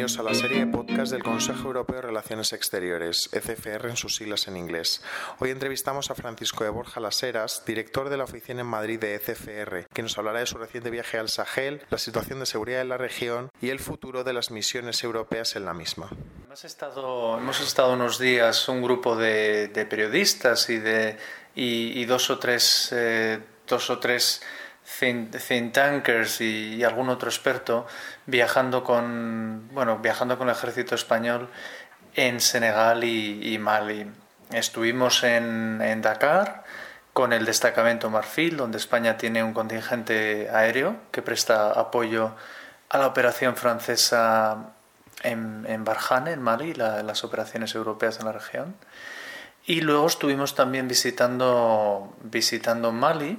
a la serie de podcast del Consejo Europeo de Relaciones Exteriores, ECFR en sus siglas en inglés. Hoy entrevistamos a Francisco de Borja Laseras, director de la oficina en Madrid de ECFR, que nos hablará de su reciente viaje al Sahel, la situación de seguridad en la región y el futuro de las misiones europeas en la misma. Hemos estado, unos días un grupo de, periodistas y, de, dos o tres, eh, dos o tres think, tankers y, algún otro experto viajando con, bueno, viajando con el ejército español en Senegal y, Mali. Estuvimos en, Dakar con el destacamento Marfil, donde España tiene un contingente aéreo que presta apoyo a la operación francesa en, en Barjane, en Mali, las operaciones europeas en la región. Y luego estuvimos también visitando, visitando Mali,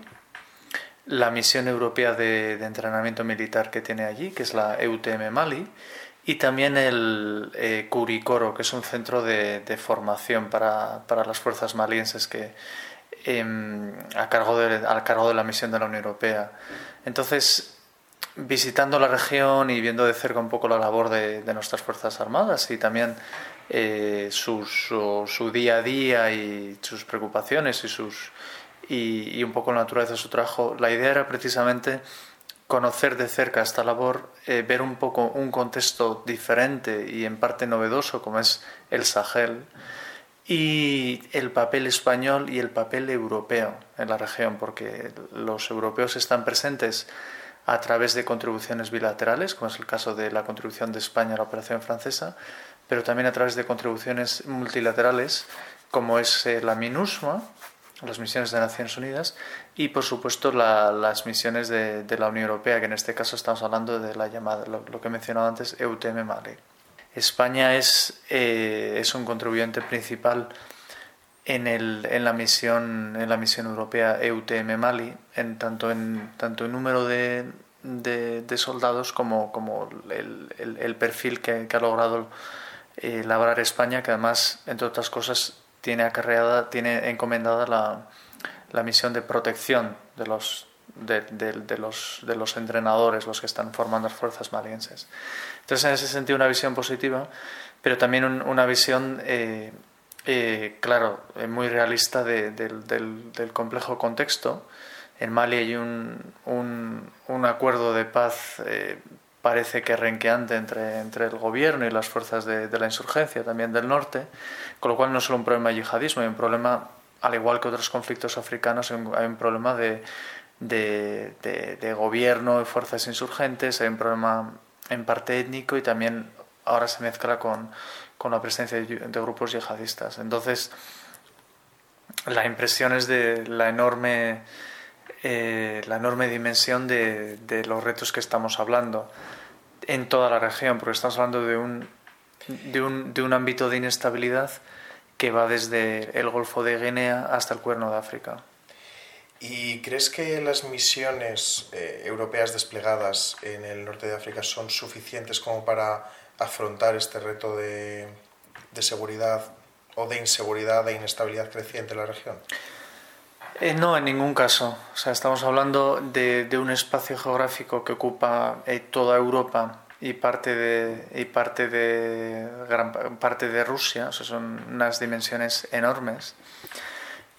la misión europea de, entrenamiento militar que tiene allí, que es la EUTM Mali, y también el eh, Curicoro, que es un centro de, formación para, las fuerzas malienses que, em, a, cargo de, cargo de la misión de la Unión Europea. Entonces, visitando la región y viendo de cerca un poco la labor de, nuestras Fuerzas Armadas y también eh, su, su, día a día y sus preocupaciones y sus y, un poco la naturaleza de su trabajo, la idea era precisamente conocer de cerca esta labor, eh, ver un poco un contexto diferente y en parte novedoso como es el Sahel y el papel español y el papel europeo en la región, porque los europeos están presentes a través de contribuciones bilaterales, como es el caso de la contribución de España a la operación francesa, pero también a través de contribuciones multilaterales, como es eh, la MINUSMA, las misiones de Naciones Unidas y por supuesto las misiones de, la Unión Europea, que en este caso estamos hablando de la llamada, lo, que he mencionado antes, EUTM Mali. España es, eh, es un contribuyente principal en, el, en, la misión, en la misión europea EUTM Mali, en, tanto, en, tanto en número de, de, soldados como, como el, el, perfil que, ha logrado eh, labrar España, que además, entre otras cosas, tiene acarreada, tiene encomendada la, la misión de protección de los, de, los, de los entrenadores, los que están formando las fuerzas malienses. Entonces, en ese sentido, una visión positiva, pero también una visión, eh, eh, claro, eh, muy realista del, complejo contexto. En Mali hay un, un, un acuerdo de paz parece que renqueante entre, entre el gobierno y las fuerzas de, la insurgencia también del norte, con lo cual no es solo un problema de yihadismo, hay un problema, al igual que otros conflictos africanos, hay un, problema de, de, gobierno y fuerzas insurgentes, hay un problema en parte étnico y también ahora se mezcla con, con la presencia de, grupos yihadistas. Entonces, la impresión es de la enorme eh, la enorme dimensión de, los retos que estamos hablando en toda la región, porque estamos hablando de un, de un, de un ámbito de inestabilidad que va desde el Golfo de Guinea hasta el Cuerno de África. ¿Y crees que las misiones eh, europeas desplegadas en el norte de África son suficientes como para afrontar este reto de, de seguridad o de inseguridad e inestabilidad creciente en la región? Eh, no, en ningún caso. O sea, estamos hablando de, un espacio geográfico que ocupa eh, toda Europa y parte de y parte de gran parte de Rusia. O son unas dimensiones enormes.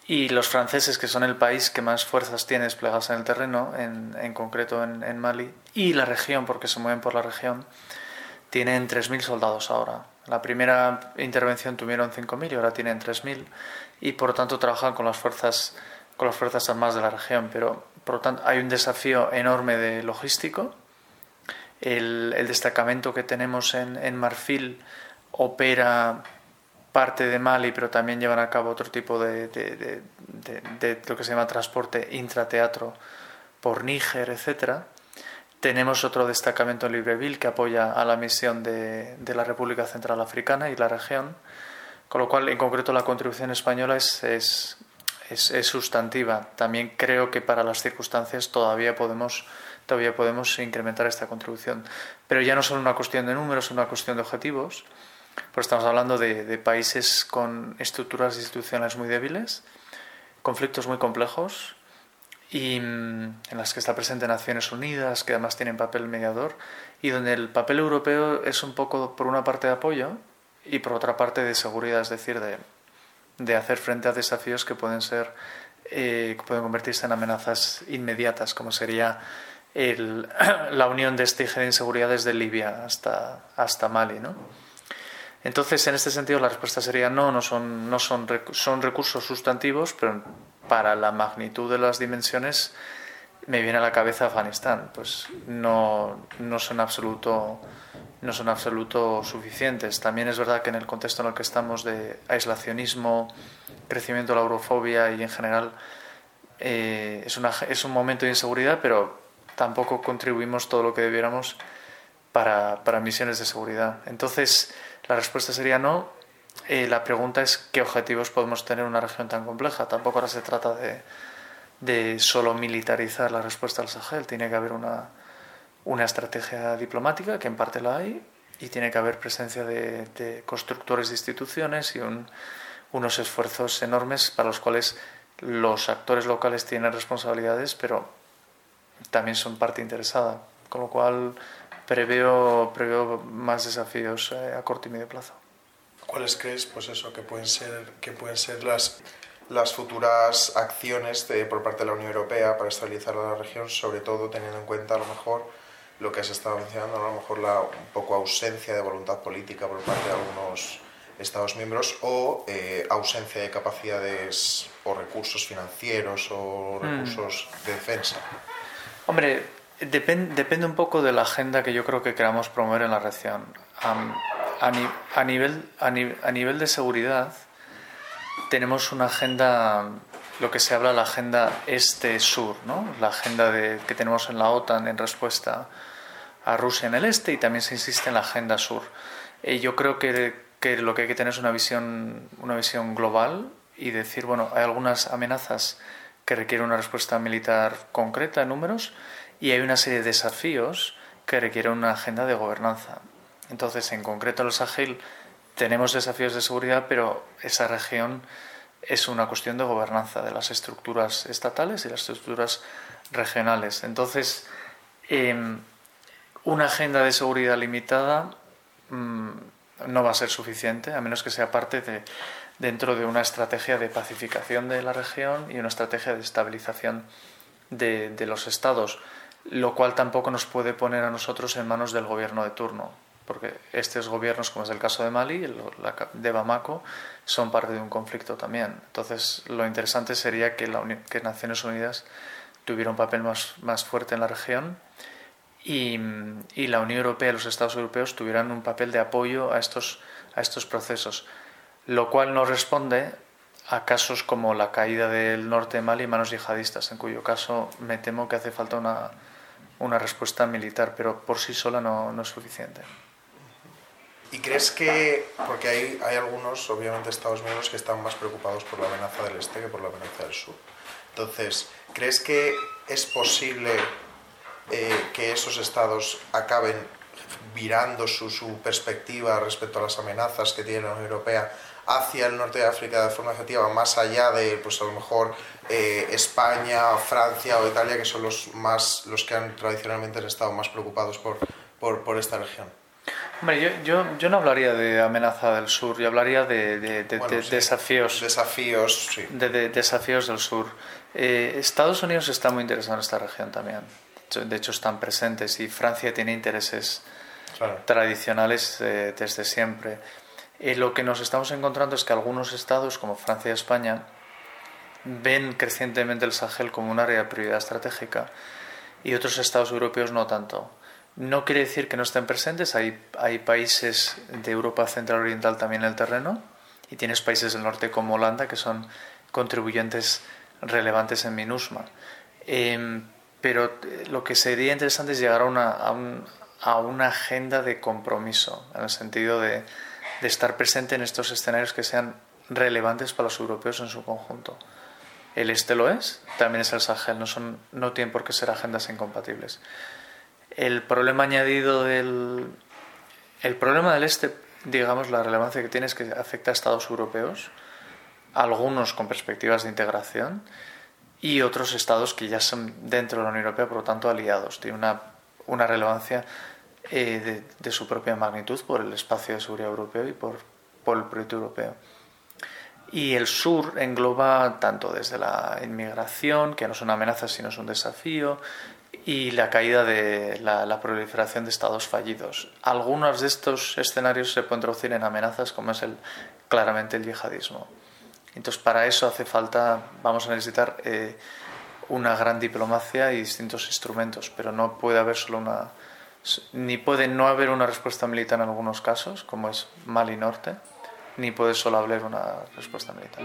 Y los franceses, que son el país que más fuerzas tiene desplegadas en el terreno, en, concreto en, Mali, y la región, porque se mueven por la región, tienen 3.000 soldados ahora. La primera intervención tuvieron 5.000 y ahora tienen 3.000 y por tanto trabajan con las fuerzas con las Fuerzas Armadas de la región, pero por lo tanto hay un desafío enorme de logístico. El, destacamento que tenemos en, Marfil opera parte de Mali, pero también llevan a cabo otro tipo de, de, lo que se llama transporte intrateatro por Níger, etc. Tenemos otro destacamento en Libreville que apoya a la misión de, la República Central Africana y la región, con lo cual, en concreto, la contribución española es, es es, sustantiva. También creo que para las circunstancias todavía podemos, todavía podemos incrementar esta contribución. Pero ya no son una cuestión de números, es una cuestión de objetivos. Pues estamos hablando de, países con estructuras institucionales muy débiles, conflictos muy complejos y mm, en las que está presente Naciones Unidas, que además tienen papel mediador, y donde el papel europeo es un poco, por una parte, de apoyo y por otra parte, de seguridad, es decir, de, de hacer frente a desafíos que pueden ser, eh, pueden convertirse en amenazas inmediatas, como sería el, la unión de este eje de inseguridad desde Libia hasta, hasta Mali, ¿no? Entonces, en este sentido, la respuesta sería no, no son, no son, son recursos sustantivos, pero para la magnitud de las dimensiones me viene a la cabeza Afganistán. Pues no, no son absoluto no son absoluto suficientes. También es verdad que en el contexto en el que estamos de aislacionismo, crecimiento de la eurofobia y en general eh, es, es un momento de inseguridad, pero tampoco contribuimos todo lo que debiéramos para, para misiones de seguridad. Entonces, la respuesta sería no. Eh, la pregunta es qué objetivos podemos tener en una región tan compleja. Tampoco ahora se trata de, de solo militarizar la respuesta al Sahel. Tiene que haber una, una estrategia diplomática, que en parte la hay, y tiene que haber presencia de, constructores de instituciones y unos esfuerzos enormes para los cuales los actores locales tienen responsabilidades, pero también son parte interesada. Con lo cual preveo, preveo más desafíos eh, a corto y medio plazo. ¿Cuáles crees, pues eso, que pueden ser, que pueden ser las, las futuras acciones de, por parte de la Unión Europea para estabilizar la región, sobre todo teniendo en cuenta a lo mejor lo que has estado mencionando, a lo mejor la un poco ausencia de voluntad política por parte de algunos Estados miembros o eh, ausencia de capacidades o recursos financieros o mm. recursos de defensa? Hombre, depende un poco de la agenda que yo creo que queramos promover en la región. a, nivel, a, nivel de seguridad, tenemos una agenda, lo que se habla, la agenda este-sur, ¿no? la agenda de, que tenemos en la OTAN en respuesta a Rusia en el este y también se insiste en la agenda sur. Y yo creo que, que lo que hay que tener es una visión, una visión global y decir, bueno, hay algunas amenazas que requieren una respuesta militar concreta en números y hay una serie de desafíos que requieren una agenda de gobernanza. Entonces, en concreto, en el Sahel tenemos desafíos de seguridad, pero esa región es una cuestión de gobernanza de las estructuras estatales y las estructuras regionales. Entonces, em, una agenda de seguridad limitada mm, no va a ser suficiente, a menos que sea parte de, dentro de una estrategia de pacificación de la región y una estrategia de estabilización de, de los estados lo cual tampoco nos puede poner a nosotros en manos del gobierno de turno, porque estos gobiernos, como es el caso de Mali, de Bamako, son parte de un conflicto también. Entonces, lo interesante sería que, la que Naciones Unidas tuviera un papel más, más fuerte en la región y, y, la Unión Europea y los Estados europeos tuvieran un papel de apoyo a estos, a estos procesos, lo cual no responde a casos como la caída del norte de Mali y manos yihadistas, en cuyo caso me temo que hace falta una una respuesta militar, pero por sí sola no, no es suficiente. ¿Y crees que, porque hay, hay algunos, obviamente, Estados miembros que están más preocupados por la amenaza del este que por la amenaza del sur? Entonces, ¿crees que es posible eh, que esos estados acaben virando su, su, perspectiva respecto a las amenazas que tiene la Unión Europea hacia el norte de África de forma efectiva, más allá de, pues a lo mejor, eh, España, Francia o Italia, que son los, más, los que han tradicionalmente estado más preocupados por, por, por esta región? Hombre, yo, yo, yo, no hablaría de amenaza del sur, yo hablaría de, de, de, desafíos. Desafíos, sí. De, desafíos del sur. Eh, Estados Unidos está muy interesado en esta región también. De hecho, están presentes y Francia tiene intereses tradicionales eh, desde siempre. Y lo que nos estamos encontrando es que algunos estados, como Francia y España, ven crecientemente el Sahel como un área de prioridad estratégica y otros estados europeos no tanto. No quiere decir que no estén presentes, hay, hay países de Europa Central Oriental también en el terreno y tienes países del norte como Holanda que son contribuyentes relevantes en MINUSMA. Em, pero eh, lo que sería interesante es llegar a una, a, a una agenda de compromiso, en el sentido de, de estar presente en estos escenarios que sean relevantes para los europeos en su conjunto. El este lo es, también es el Sahel, no, son, no tienen por qué ser agendas incompatibles. El problema añadido del. El problema del este, digamos, la relevancia que tiene es que afecta a estados europeos, algunos con perspectivas de integración, y otros estados que ya son dentro de la Unión Europea, por lo tanto aliados. Tiene una, una relevancia eh, de, su propia magnitud por el espacio de seguridad europeo y por, por el proyecto europeo. Y el sur engloba tanto desde la inmigración, que no es una amenaza sino es un desafío, y la caída de la, proliferación de estados fallidos. Algunos de estos escenarios se pueden traducir en amenazas como es el, claramente el yihadismo. Entonces para eso hace falta, vamos a necesitar eh, una gran diplomacia y distintos instrumentos, pero no puede haber solo una, ni puede no haber una respuesta militar en algunos casos, como es Mali Norte, ni puede solo haber una respuesta militar.